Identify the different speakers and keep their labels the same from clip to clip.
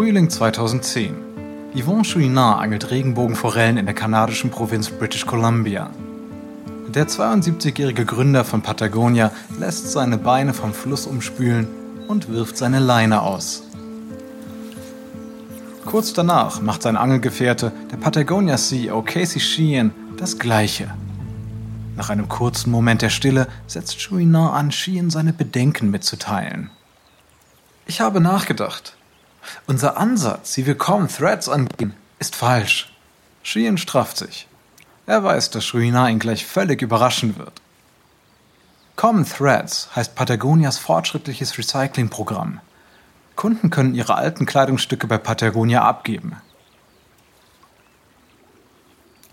Speaker 1: Frühling 2010. Yvon Chouinard angelt Regenbogenforellen in der kanadischen Provinz British Columbia. Der 72-jährige Gründer von Patagonia lässt seine Beine vom Fluss umspülen und wirft seine Leine aus. Kurz danach macht sein Angelgefährte, der Patagonia-CEO Casey Sheehan, das Gleiche. Nach einem kurzen Moment der Stille setzt Chouinard an, Sheehan seine Bedenken mitzuteilen. Ich habe nachgedacht. Unser Ansatz, wie wir kaum Threads angehen, ist falsch. Sheehan strafft sich. Er weiß, dass Chouinard ihn gleich völlig überraschen wird. Common Threads heißt Patagonias fortschrittliches Recyclingprogramm. Kunden können ihre alten Kleidungsstücke bei Patagonia abgeben.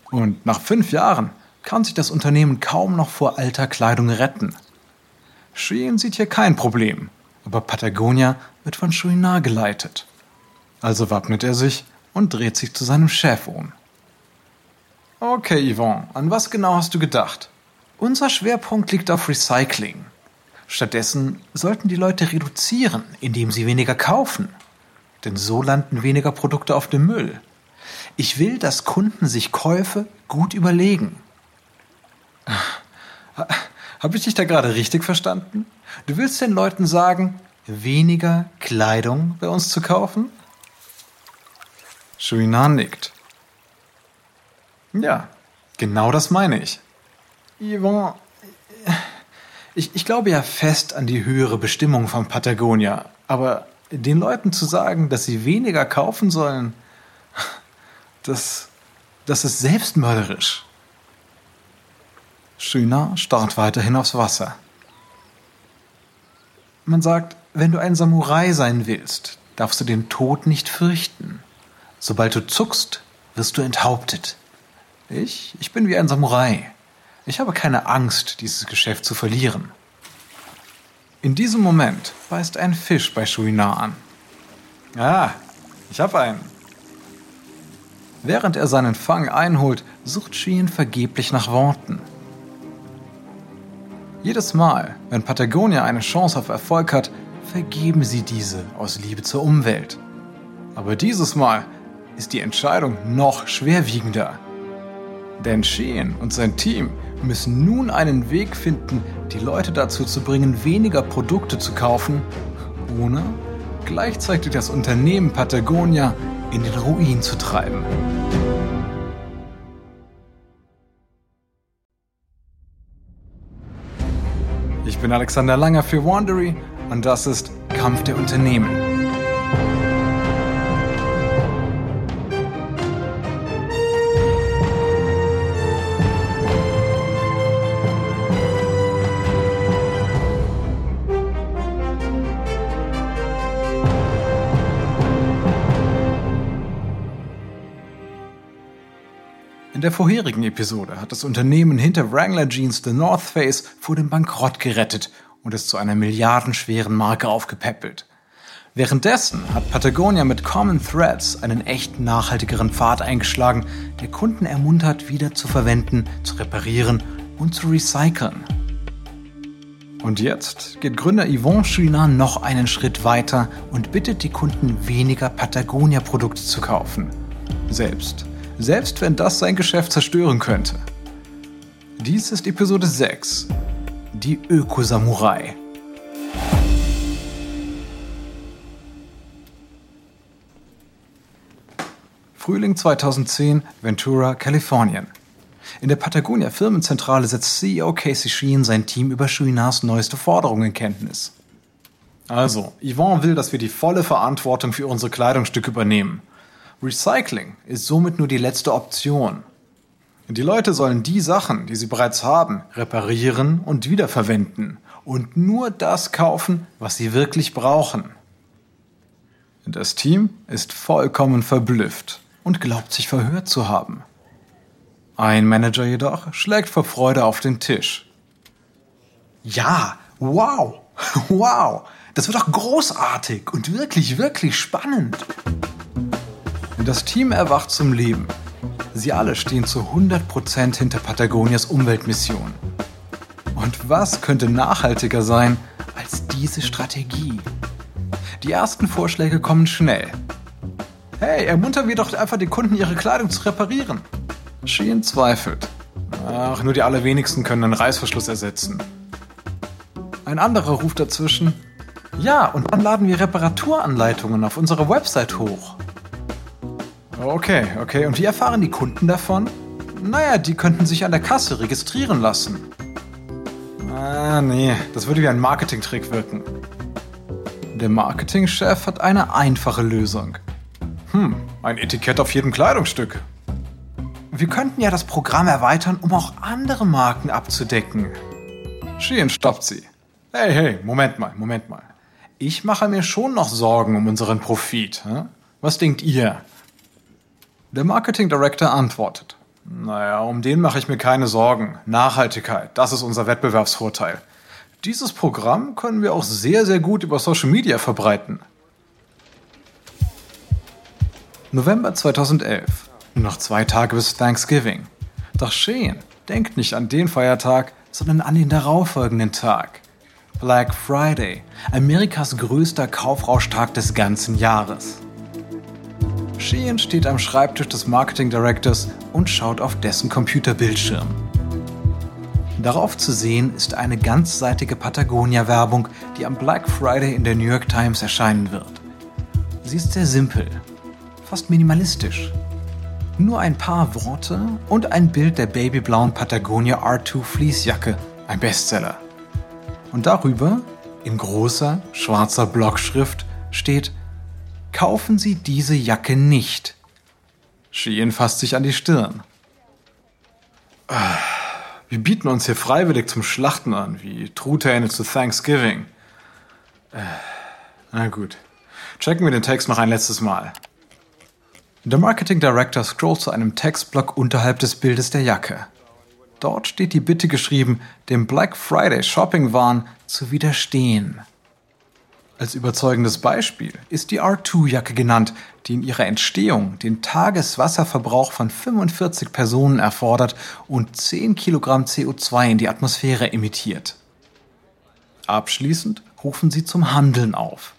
Speaker 1: Und nach fünf Jahren kann sich das Unternehmen kaum noch vor alter Kleidung retten. Shein sieht hier kein Problem, aber Patagonia wird von Chouinard geleitet. Also wappnet er sich und dreht sich zu seinem Chef um. Okay, Yvonne, an was genau hast du gedacht? Unser Schwerpunkt liegt auf Recycling. Stattdessen sollten die Leute reduzieren, indem sie weniger kaufen. Denn so landen weniger Produkte auf dem Müll. Ich will, dass Kunden sich Käufe gut überlegen. Habe ich dich da gerade richtig verstanden? Du willst den Leuten sagen, weniger Kleidung bei uns zu kaufen? Shuinan nickt. Ja, genau das meine ich. Yvonne, ich, ich glaube ja fest an die höhere Bestimmung von Patagonia, aber den Leuten zu sagen, dass sie weniger kaufen sollen, das, das ist selbstmörderisch. Schöner starrt weiterhin aufs Wasser. Man sagt, wenn du ein Samurai sein willst, darfst du den Tod nicht fürchten. Sobald du zuckst, wirst du enthauptet. Ich, ich bin wie ein Samurai. Ich habe keine Angst, dieses Geschäft zu verlieren. In diesem Moment beißt ein Fisch bei Shuinar an. Ah, ich habe einen. Während er seinen Fang einholt, sucht Sheen vergeblich nach Worten. Jedes Mal, wenn Patagonia eine Chance auf Erfolg hat, vergeben sie diese aus Liebe zur Umwelt. Aber dieses Mal ist die Entscheidung noch schwerwiegender. Denn Sheehan und sein Team müssen nun einen Weg finden, die Leute dazu zu bringen, weniger Produkte zu kaufen, ohne gleichzeitig das Unternehmen Patagonia in den Ruin zu treiben. Ich bin Alexander Langer für Wandery und das ist Kampf der Unternehmen. In der vorherigen Episode hat das Unternehmen hinter Wrangler Jeans The North Face vor dem Bankrott gerettet und es zu einer milliardenschweren Marke aufgepäppelt. Währenddessen hat Patagonia mit Common Threads einen echt nachhaltigeren Pfad eingeschlagen, der Kunden ermuntert, wieder zu verwenden, zu reparieren und zu recyceln. Und jetzt geht Gründer Yvon Chouinard noch einen Schritt weiter und bittet die Kunden, weniger Patagonia-Produkte zu kaufen. Selbst selbst wenn das sein Geschäft zerstören könnte. Dies ist Episode 6, die Ökosamurai. Frühling 2010, Ventura, Kalifornien. In der Patagonia Firmenzentrale setzt CEO Casey Sheen sein Team über Chouinards neueste Forderungen in Kenntnis. Also, Yvonne will, dass wir die volle Verantwortung für unsere Kleidungsstücke übernehmen. Recycling ist somit nur die letzte Option. Die Leute sollen die Sachen, die sie bereits haben, reparieren und wiederverwenden und nur das kaufen, was sie wirklich brauchen. Das Team ist vollkommen verblüfft und glaubt sich verhört zu haben. Ein Manager jedoch schlägt vor Freude auf den Tisch. Ja, wow, wow, das wird doch großartig und wirklich, wirklich spannend. Das Team erwacht zum Leben. Sie alle stehen zu 100% hinter Patagonias Umweltmission. Und was könnte nachhaltiger sein als diese Strategie? Die ersten Vorschläge kommen schnell. Hey, ermuntern wir doch einfach die Kunden, ihre Kleidung zu reparieren. Sheehan zweifelt. Ach, nur die allerwenigsten können einen Reißverschluss ersetzen. Ein anderer ruft dazwischen. Ja, und dann laden wir Reparaturanleitungen auf unserer Website hoch. Okay, okay. Und wie erfahren die Kunden davon? Naja, die könnten sich an der Kasse registrieren lassen. Ah, nee, das würde wie ein Marketingtrick wirken. Der Marketingchef hat eine einfache Lösung. Hm, ein Etikett auf jedem Kleidungsstück. Wir könnten ja das Programm erweitern, um auch andere Marken abzudecken. Sheehan stoppt sie. Hey, hey, Moment mal, Moment mal. Ich mache mir schon noch Sorgen um unseren Profit. Hm? Was denkt ihr? Der Marketing Director antwortet. Naja, um den mache ich mir keine Sorgen. Nachhaltigkeit, das ist unser Wettbewerbsvorteil. Dieses Programm können wir auch sehr, sehr gut über Social Media verbreiten. November 2011. Nur noch zwei Tage bis Thanksgiving. Doch Shane denkt nicht an den Feiertag, sondern an den darauffolgenden Tag. Black Friday, Amerikas größter Kaufrauschtag des ganzen Jahres. Sheehan steht am Schreibtisch des Marketing Directors und schaut auf dessen Computerbildschirm. Darauf zu sehen ist eine ganzseitige Patagonia-Werbung, die am Black Friday in der New York Times erscheinen wird. Sie ist sehr simpel, fast minimalistisch. Nur ein paar Worte und ein Bild der babyblauen Patagonia R2 Fleecejacke, ein Bestseller. Und darüber, in großer, schwarzer Blockschrift, steht Kaufen Sie diese Jacke nicht. Sheehan fasst sich an die Stirn. Wir bieten uns hier freiwillig zum Schlachten an, wie Truthähne zu Thanksgiving. Na gut. Checken wir den Text noch ein letztes Mal. Der Marketing Director scrollt zu einem Textblock unterhalb des Bildes der Jacke. Dort steht die Bitte geschrieben, dem Black Friday Shopping Wahn zu widerstehen. Als überzeugendes Beispiel ist die R2-Jacke genannt, die in ihrer Entstehung den Tageswasserverbrauch von 45 Personen erfordert und 10 Kilogramm CO2 in die Atmosphäre emittiert. Abschließend rufen sie zum Handeln auf.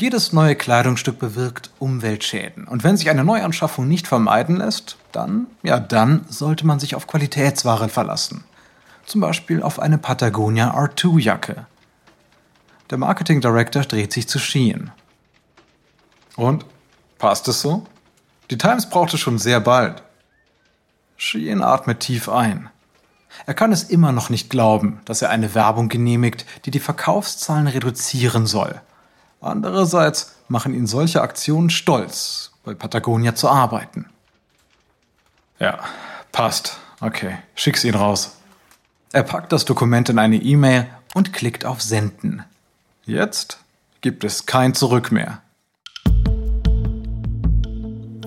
Speaker 1: Jedes neue Kleidungsstück bewirkt Umweltschäden. Und wenn sich eine Neuanschaffung nicht vermeiden lässt, dann, ja, dann sollte man sich auf Qualitätsware verlassen. Zum Beispiel auf eine Patagonia R2-Jacke. Der Marketing Director dreht sich zu Sheehan. Und? Passt es so? Die Times braucht es schon sehr bald. Sheehan atmet tief ein. Er kann es immer noch nicht glauben, dass er eine Werbung genehmigt, die die Verkaufszahlen reduzieren soll. Andererseits machen ihn solche Aktionen stolz, bei Patagonia zu arbeiten. Ja, passt. Okay, schick's ihn raus. Er packt das Dokument in eine E-Mail und klickt auf Senden. Jetzt gibt es kein Zurück mehr.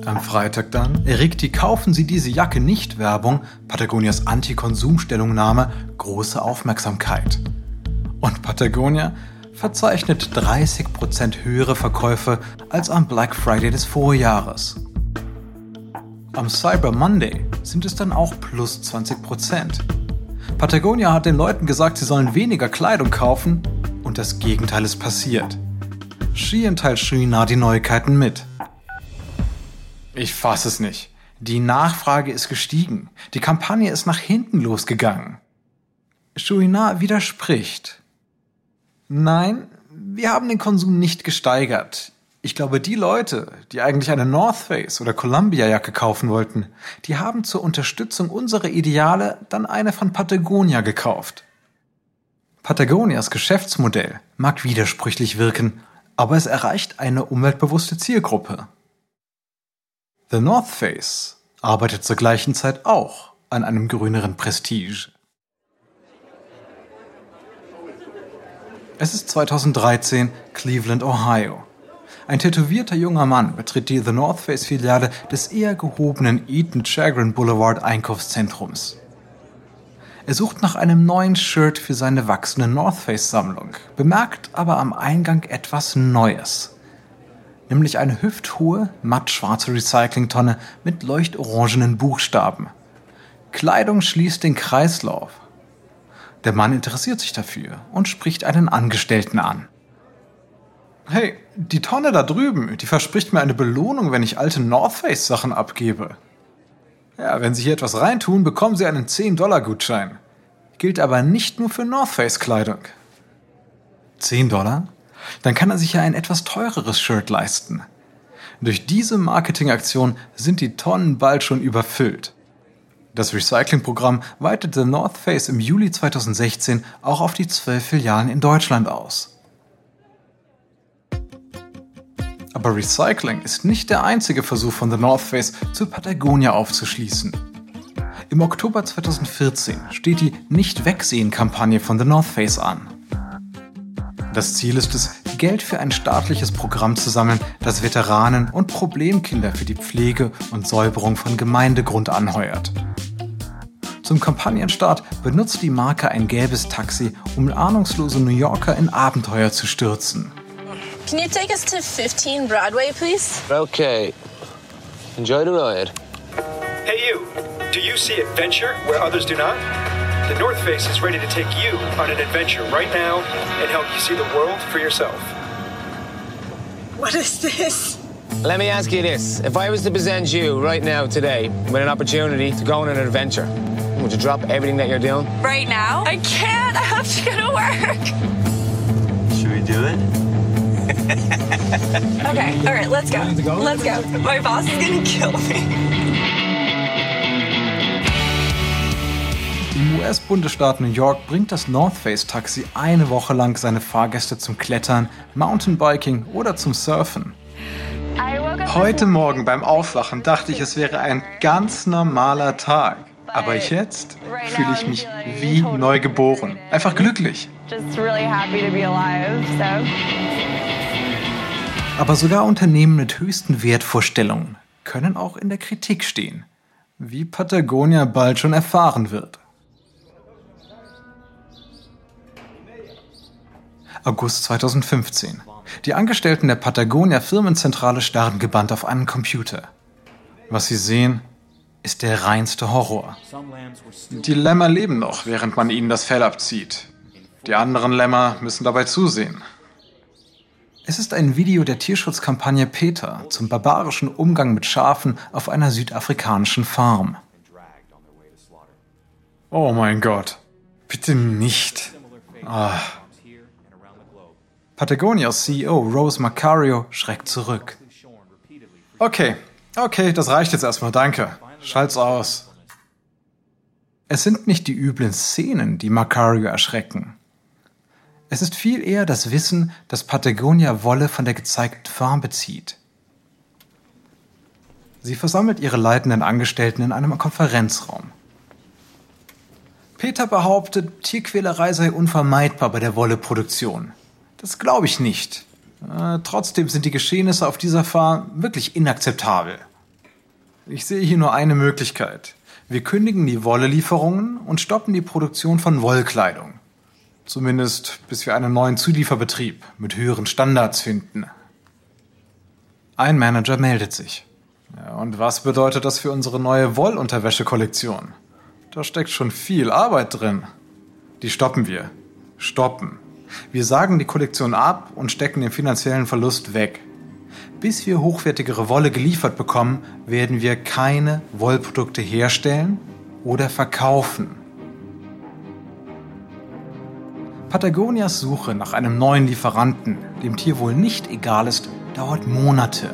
Speaker 1: Am Freitag dann erregt die Kaufen Sie diese Jacke nicht Werbung, Patagonias Anti-Konsum-Stellungnahme, große Aufmerksamkeit. Und Patagonia verzeichnet 30% höhere Verkäufe als am Black Friday des Vorjahres. Am Cyber Monday sind es dann auch plus 20%. Patagonia hat den Leuten gesagt, sie sollen weniger Kleidung kaufen das Gegenteil ist passiert. Sheehan teilt Shrina die Neuigkeiten mit. Ich fasse es nicht. Die Nachfrage ist gestiegen. Die Kampagne ist nach hinten losgegangen. Shuina widerspricht. Nein, wir haben den Konsum nicht gesteigert. Ich glaube, die Leute, die eigentlich eine North Face oder Columbia Jacke kaufen wollten, die haben zur Unterstützung unserer Ideale dann eine von Patagonia gekauft. Patagonias Geschäftsmodell mag widersprüchlich wirken, aber es erreicht eine umweltbewusste Zielgruppe. The North Face arbeitet zur gleichen Zeit auch an einem grüneren Prestige. Es ist 2013, Cleveland, Ohio. Ein tätowierter junger Mann betritt die The North Face Filiale des eher gehobenen Eaton Chagrin Boulevard Einkaufszentrums. Er sucht nach einem neuen Shirt für seine wachsende North Face Sammlung, bemerkt aber am Eingang etwas Neues. Nämlich eine hüfthohe, mattschwarze Recyclingtonne mit leuchtorangenen Buchstaben. Kleidung schließt den Kreislauf. Der Mann interessiert sich dafür und spricht einen Angestellten an. Hey, Die Tonne da drüben, die verspricht mir eine Belohnung, wenn ich alte North Face Sachen abgebe. Ja, wenn Sie hier etwas reintun, bekommen Sie einen 10-Dollar-Gutschein. Gilt aber nicht nur für North Face Kleidung. 10 Dollar? Dann kann er sich ja ein etwas teureres Shirt leisten. Durch diese Marketingaktion sind die Tonnen bald schon überfüllt. Das Recyclingprogramm weitete North Face im Juli 2016 auch auf die zwölf Filialen in Deutschland aus. Aber Recycling ist nicht der einzige Versuch von The North Face, zu Patagonia aufzuschließen. Im Oktober 2014 steht die Nicht-Wegsehen-Kampagne von The North Face an. Das Ziel ist es, Geld für ein staatliches Programm zu sammeln, das Veteranen und Problemkinder für die Pflege und Säuberung von Gemeindegrund anheuert. Zum Kampagnenstart benutzt die Marke ein gelbes Taxi, um ahnungslose New Yorker in Abenteuer zu stürzen.
Speaker 2: Can you take us to 15 Broadway, please?
Speaker 3: Okay. Enjoy the ride.
Speaker 4: Hey, you. Do you see adventure where others do not? The North Face is ready to take you on an adventure right now and help you see the world for yourself.
Speaker 2: What is this?
Speaker 3: Let me ask you this. If I was to present you right now, today, with an opportunity to go on an adventure, would you drop everything that you're doing?
Speaker 2: Right now? I can't. I have to go to work.
Speaker 5: Should we do it?
Speaker 2: Okay, all right, let's go. Let's go. My boss is gonna kill me.
Speaker 1: Im US-Bundesstaat New York bringt das North Face Taxi eine Woche lang seine Fahrgäste zum Klettern, Mountainbiking oder zum Surfen. Heute Morgen beim Aufwachen dachte ich, es wäre ein ganz normaler Tag. Aber jetzt fühle ich mich wie neu geboren. Einfach glücklich.
Speaker 2: Just really happy to be alive, so.
Speaker 1: Aber sogar Unternehmen mit höchsten Wertvorstellungen können auch in der Kritik stehen. Wie Patagonia bald schon erfahren wird. August 2015. Die Angestellten der Patagonia Firmenzentrale starren gebannt auf einen Computer. Was sie sehen, ist der reinste Horror. Die Lämmer leben noch, während man ihnen das Fell abzieht. Die anderen Lämmer müssen dabei zusehen. Es ist ein Video der Tierschutzkampagne PETA zum barbarischen Umgang mit Schafen auf einer südafrikanischen Farm. Oh mein Gott. Bitte nicht. Ah. Patagonias CEO Rose Macario schreckt zurück. Okay, okay, das reicht jetzt erstmal, danke. Schalt's aus. Es sind nicht die üblen Szenen, die Macario erschrecken. Es ist viel eher das Wissen, dass Patagonia Wolle von der gezeigten Farm bezieht. Sie versammelt ihre leitenden Angestellten in einem Konferenzraum. Peter behauptet, Tierquälerei sei unvermeidbar bei der Wolleproduktion. Das glaube ich nicht. Äh, trotzdem sind die Geschehnisse auf dieser Farm wirklich inakzeptabel. Ich sehe hier nur eine Möglichkeit. Wir kündigen die Wollelieferungen und stoppen die Produktion von Wollkleidung. Zumindest bis wir einen neuen Zulieferbetrieb mit höheren Standards finden. Ein Manager meldet sich. Ja, und was bedeutet das für unsere neue Wollunterwäschekollektion? Da steckt schon viel Arbeit drin. Die stoppen wir. Stoppen. Wir sagen die Kollektion ab und stecken den finanziellen Verlust weg. Bis wir hochwertigere Wolle geliefert bekommen, werden wir keine Wollprodukte herstellen oder verkaufen. Patagonias Suche nach einem neuen Lieferanten, dem Tier wohl nicht egal ist, dauert Monate.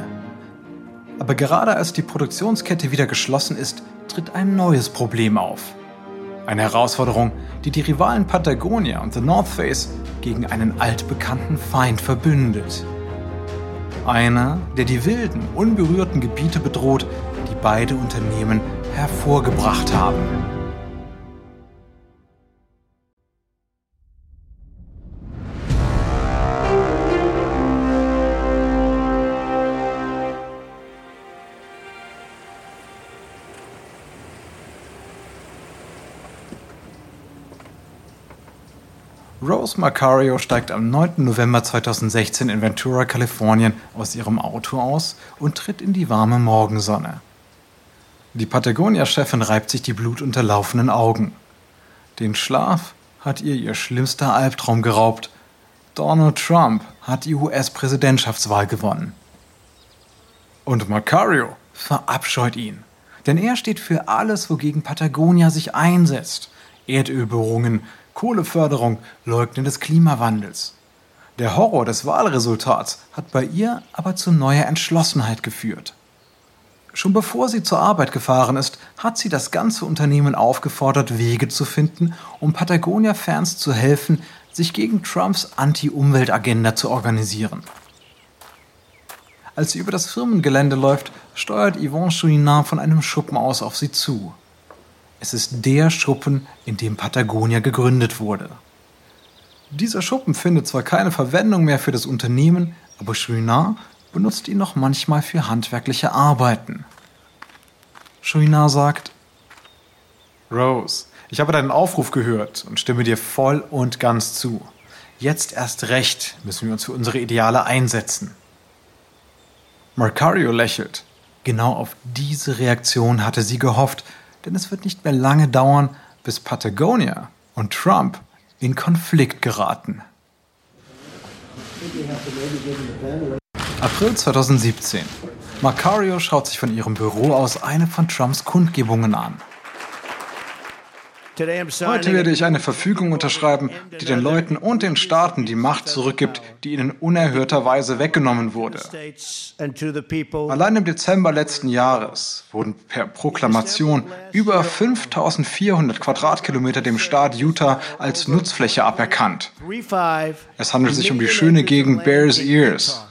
Speaker 1: Aber gerade als die Produktionskette wieder geschlossen ist, tritt ein neues Problem auf. Eine Herausforderung, die die Rivalen Patagonia und The North Face gegen einen altbekannten Feind verbündet. Einer, der die wilden, unberührten Gebiete bedroht, die beide Unternehmen hervorgebracht haben. Rose Macario steigt am 9. November 2016 in Ventura, Kalifornien aus ihrem Auto aus und tritt in die warme Morgensonne. Die Patagonia-Chefin reibt sich die blutunterlaufenden Augen. Den Schlaf hat ihr ihr schlimmster Albtraum geraubt. Donald Trump hat die US-Präsidentschaftswahl gewonnen. Und Macario verabscheut ihn. Denn er steht für alles, wogegen Patagonia sich einsetzt. Erdölbohrungen, Kohleförderung, Leugnen des Klimawandels. Der Horror des Wahlresultats hat bei ihr aber zu neuer Entschlossenheit geführt. Schon bevor sie zur Arbeit gefahren ist, hat sie das ganze Unternehmen aufgefordert, Wege zu finden, um Patagonia-Fans zu helfen, sich gegen Trumps Anti-Umwelt-Agenda zu organisieren. Als sie über das Firmengelände läuft, steuert Yvonne Chouinard von einem Schuppen aus auf sie zu. Es ist der Schuppen, in dem Patagonia gegründet wurde. Dieser Schuppen findet zwar keine Verwendung mehr für das Unternehmen, aber Chouinard benutzt ihn noch manchmal für handwerkliche Arbeiten. Chouinard sagt, Rose, ich habe deinen Aufruf gehört und stimme dir voll und ganz zu. Jetzt erst recht müssen wir uns für unsere Ideale einsetzen. Marcario lächelt. Genau auf diese Reaktion hatte sie gehofft, denn es wird nicht mehr lange dauern, bis Patagonia und Trump in Konflikt geraten. April 2017. Macario schaut sich von ihrem Büro aus eine von Trumps Kundgebungen an. Heute werde ich eine Verfügung unterschreiben, die den Leuten und den Staaten die Macht zurückgibt, die ihnen unerhörterweise weggenommen wurde. Allein im Dezember letzten Jahres wurden per Proklamation über 5400 Quadratkilometer dem Staat Utah als Nutzfläche aberkannt. Es handelt sich um die schöne Gegend Bears Ears.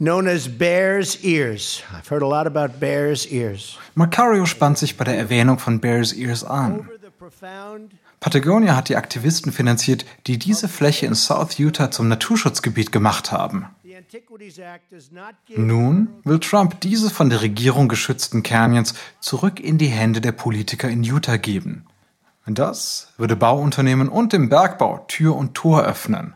Speaker 6: known as Bear's Ears. I've heard a lot about Bear's Ears.
Speaker 1: Macario spannt sich bei der Erwähnung von Bears Ears an. Patagonia hat die Aktivisten finanziert, die diese Fläche in South Utah zum Naturschutzgebiet gemacht haben. Nun will Trump diese von der Regierung geschützten Canyons zurück in die Hände der Politiker in Utah geben. Das würde Bauunternehmen und dem Bergbau Tür und Tor öffnen.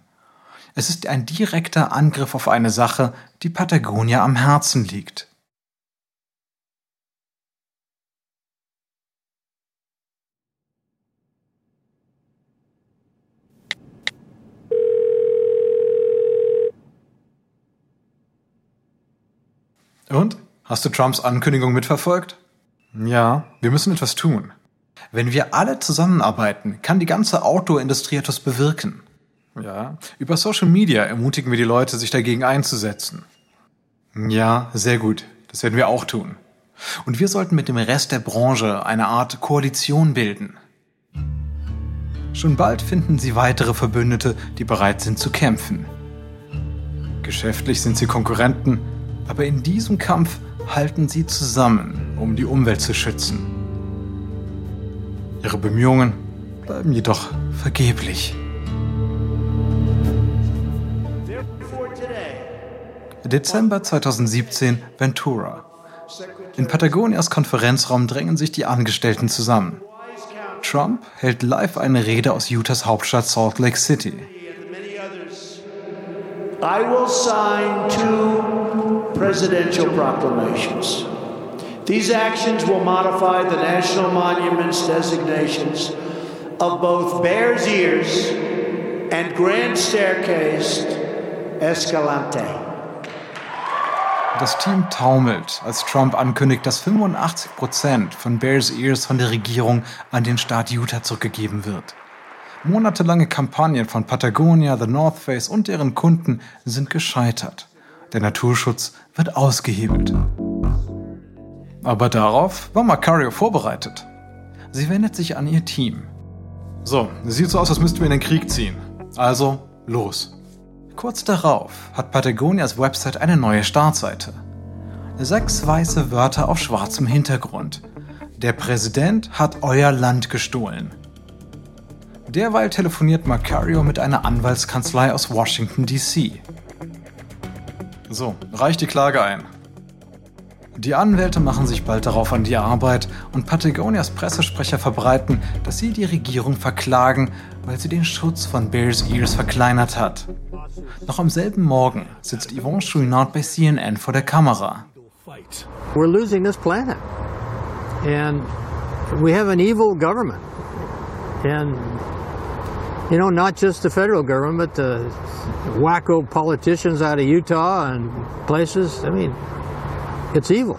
Speaker 1: Es ist ein direkter Angriff auf eine Sache, die Patagonia am Herzen liegt. Und? Hast du Trumps Ankündigung mitverfolgt? Ja, wir müssen etwas tun. Wenn wir alle zusammenarbeiten, kann die ganze Autoindustrie etwas bewirken. Ja, über Social Media ermutigen wir die Leute, sich dagegen einzusetzen. Ja, sehr gut. Das werden wir auch tun. Und wir sollten mit dem Rest der Branche eine Art Koalition bilden. Schon bald finden sie weitere Verbündete, die bereit sind zu kämpfen. Geschäftlich sind sie Konkurrenten, aber in diesem Kampf halten sie zusammen, um die Umwelt zu schützen. Ihre Bemühungen bleiben jedoch vergeblich. Dezember 2017, Ventura. In Patagonias Konferenzraum drängen sich die Angestellten zusammen. Trump hält live eine Rede aus Utahs Hauptstadt Salt Lake City.
Speaker 6: I will sign two presidential proclamations. These actions will modify the national monuments designations of both Bears Ears and Grand Staircase Escalante.
Speaker 1: Das Team taumelt, als Trump ankündigt, dass 85 Prozent von Bears Ears von der Regierung an den Staat Utah zurückgegeben wird. Monatelange Kampagnen von Patagonia, The North Face und deren Kunden sind gescheitert. Der Naturschutz wird ausgehebelt. Aber darauf war Macario vorbereitet. Sie wendet sich an ihr Team. So, sieht so aus, als müssten wir in den Krieg ziehen. Also, los. Kurz darauf hat Patagonias Website eine neue Startseite. Sechs weiße Wörter auf schwarzem Hintergrund. Der Präsident hat euer Land gestohlen. Derweil telefoniert Macario mit einer Anwaltskanzlei aus Washington, D.C. So, reicht die Klage ein. Die Anwälte machen sich bald darauf an die Arbeit und Patagonias Pressesprecher verbreiten, dass sie die Regierung verklagen, weil sie den Schutz von Bears Ears verkleinert hat. Noch am selben Morgen sitzt Yvonne Chouinard bei CNN vor der Kamera.
Speaker 7: We're losing this planet. And we have an evil government. And You know, not just the federal government, but the wacko politicians out of Utah and places. I mean, it's evil.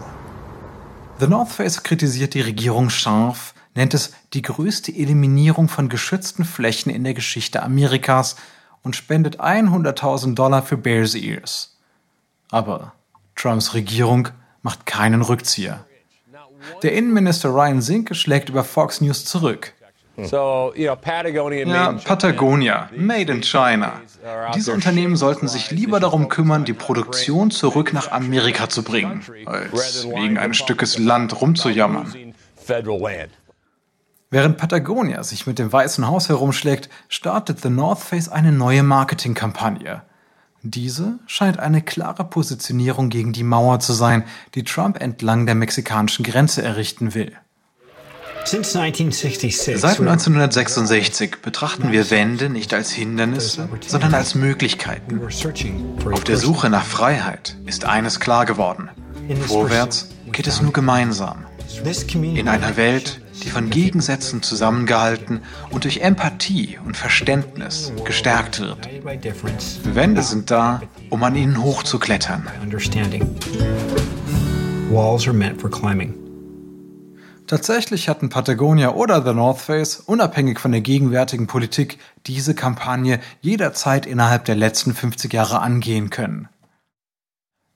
Speaker 1: The North Face kritisiert die Regierung scharf, nennt es die größte Eliminierung von geschützten Flächen in der Geschichte Amerikas und spendet 100.000 Dollar für Bears Ears. Aber Trumps Regierung macht keinen Rückzieher. Der Innenminister Ryan Zinke schlägt über Fox News zurück.
Speaker 8: So, you know, Patagonia,
Speaker 1: Ja, Patagonia, made in China. Diese Unternehmen sollten sich lieber darum kümmern, die Produktion zurück nach Amerika zu bringen, als wegen eines Stückes Land rumzujammern.
Speaker 8: Federal land.
Speaker 1: Während Patagonia sich mit dem Weißen Haus herumschlägt, startet The North Face eine neue Marketingkampagne. Diese scheint eine klare Positionierung gegen die Mauer zu sein, die Trump entlang der mexikanischen Grenze errichten will.
Speaker 9: Since 1966,
Speaker 1: Seit 1966 betrachten wir Wände nicht als Hindernisse, sondern als Möglichkeiten. Auf der Suche nach Freiheit ist eines klar geworden. Vorwärts geht es nur gemeinsam. In einer Welt, die von Gegensätzen zusammengehalten und durch Empathie und Verständnis gestärkt wird. Wände sind da, um an ihnen hochzuklettern.
Speaker 9: Walls are meant for climbing.
Speaker 1: Tatsächlich hatten Patagonia oder The North Face, unabhängig von der gegenwärtigen Politik, diese Kampagne jederzeit innerhalb der letzten 50 Jahre angehen können.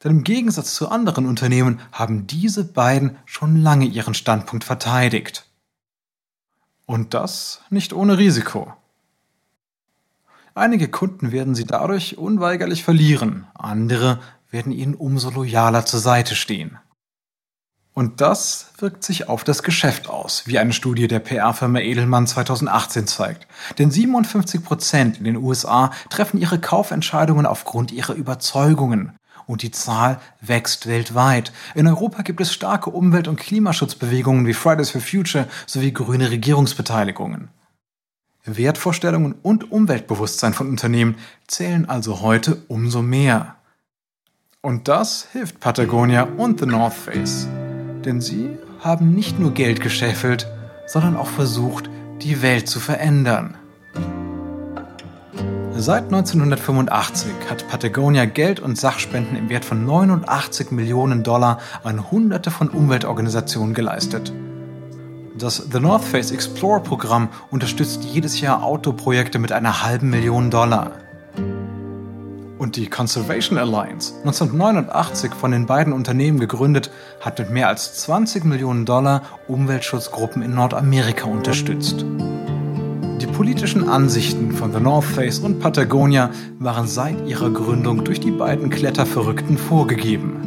Speaker 1: Denn im Gegensatz zu anderen Unternehmen haben diese beiden schon lange ihren Standpunkt verteidigt. Und das nicht ohne Risiko. Einige Kunden werden sie dadurch unweigerlich verlieren, andere werden ihnen umso loyaler zur Seite stehen. Und das wirkt sich auf das Geschäft aus, wie eine Studie der PR-Firma Edelmann 2018 zeigt. Denn 57 Prozent in den USA treffen ihre Kaufentscheidungen aufgrund ihrer Überzeugungen. Und die Zahl wächst weltweit. In Europa gibt es starke Umwelt- und Klimaschutzbewegungen wie Fridays for Future sowie grüne Regierungsbeteiligungen. Wertvorstellungen und Umweltbewusstsein von Unternehmen zählen also heute umso mehr. Und das hilft Patagonia und The North Face. Denn sie haben nicht nur Geld gescheffelt, sondern auch versucht, die Welt zu verändern. Seit 1985 hat Patagonia Geld und Sachspenden im Wert von 89 Millionen Dollar an Hunderte von Umweltorganisationen geleistet. Das The North Face Explore Programm unterstützt jedes Jahr Autoprojekte mit einer halben Million Dollar. Und die Conservation Alliance, 1989 von den beiden Unternehmen gegründet, hat mit mehr als 20 Millionen Dollar Umweltschutzgruppen in Nordamerika unterstützt. Die politischen Ansichten von The North Face und Patagonia waren seit ihrer Gründung durch die beiden Kletterverrückten vorgegeben.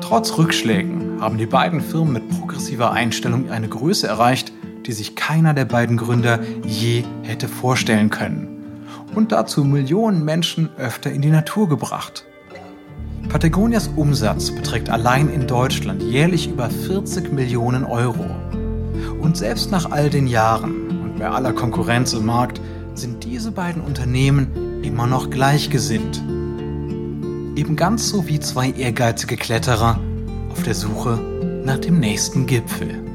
Speaker 1: Trotz Rückschlägen haben die beiden Firmen mit progressiver Einstellung eine Größe erreicht, die sich keiner der beiden Gründer je hätte vorstellen können. Und dazu Millionen Menschen öfter in die Natur gebracht. Patagonias Umsatz beträgt allein in Deutschland jährlich über 40 Millionen Euro. Und selbst nach all den Jahren und bei aller Konkurrenz im Markt sind diese beiden Unternehmen immer noch gleichgesinnt. Eben ganz so wie zwei ehrgeizige Kletterer auf der Suche nach dem nächsten Gipfel.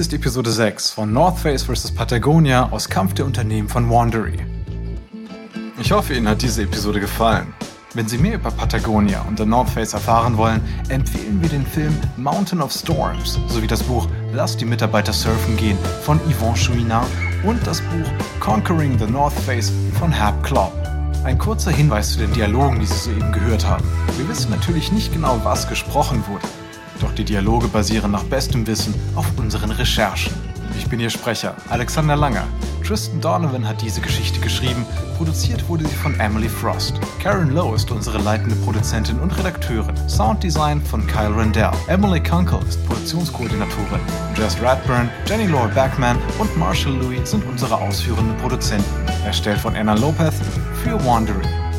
Speaker 1: Ist Episode 6 von North Face vs. Patagonia aus Kampf der Unternehmen von Wandery. Ich hoffe, Ihnen hat diese Episode gefallen. Wenn Sie mehr über Patagonia und The North Face erfahren wollen, empfehlen wir den Film Mountain of Storms sowie das Buch Lass die Mitarbeiter surfen gehen von Yvon Chouinard und das Buch Conquering the North Face von Herb Klopp. Ein kurzer Hinweis zu den Dialogen, die Sie soeben gehört haben. Wir wissen natürlich nicht genau, was gesprochen wurde. Doch die Dialoge basieren nach bestem Wissen auf unseren Recherchen. Ich bin Ihr Sprecher, Alexander Langer. Tristan Donovan hat diese Geschichte geschrieben. Produziert wurde sie von Emily Frost. Karen Lowe ist unsere leitende Produzentin und Redakteurin. Sounddesign von Kyle Rendell. Emily Kunkel ist Produktionskoordinatorin. Jess Radburn, Jenny Laura Backman und Marshall Louis sind unsere ausführenden Produzenten. Erstellt von Anna Lopez für Wandering.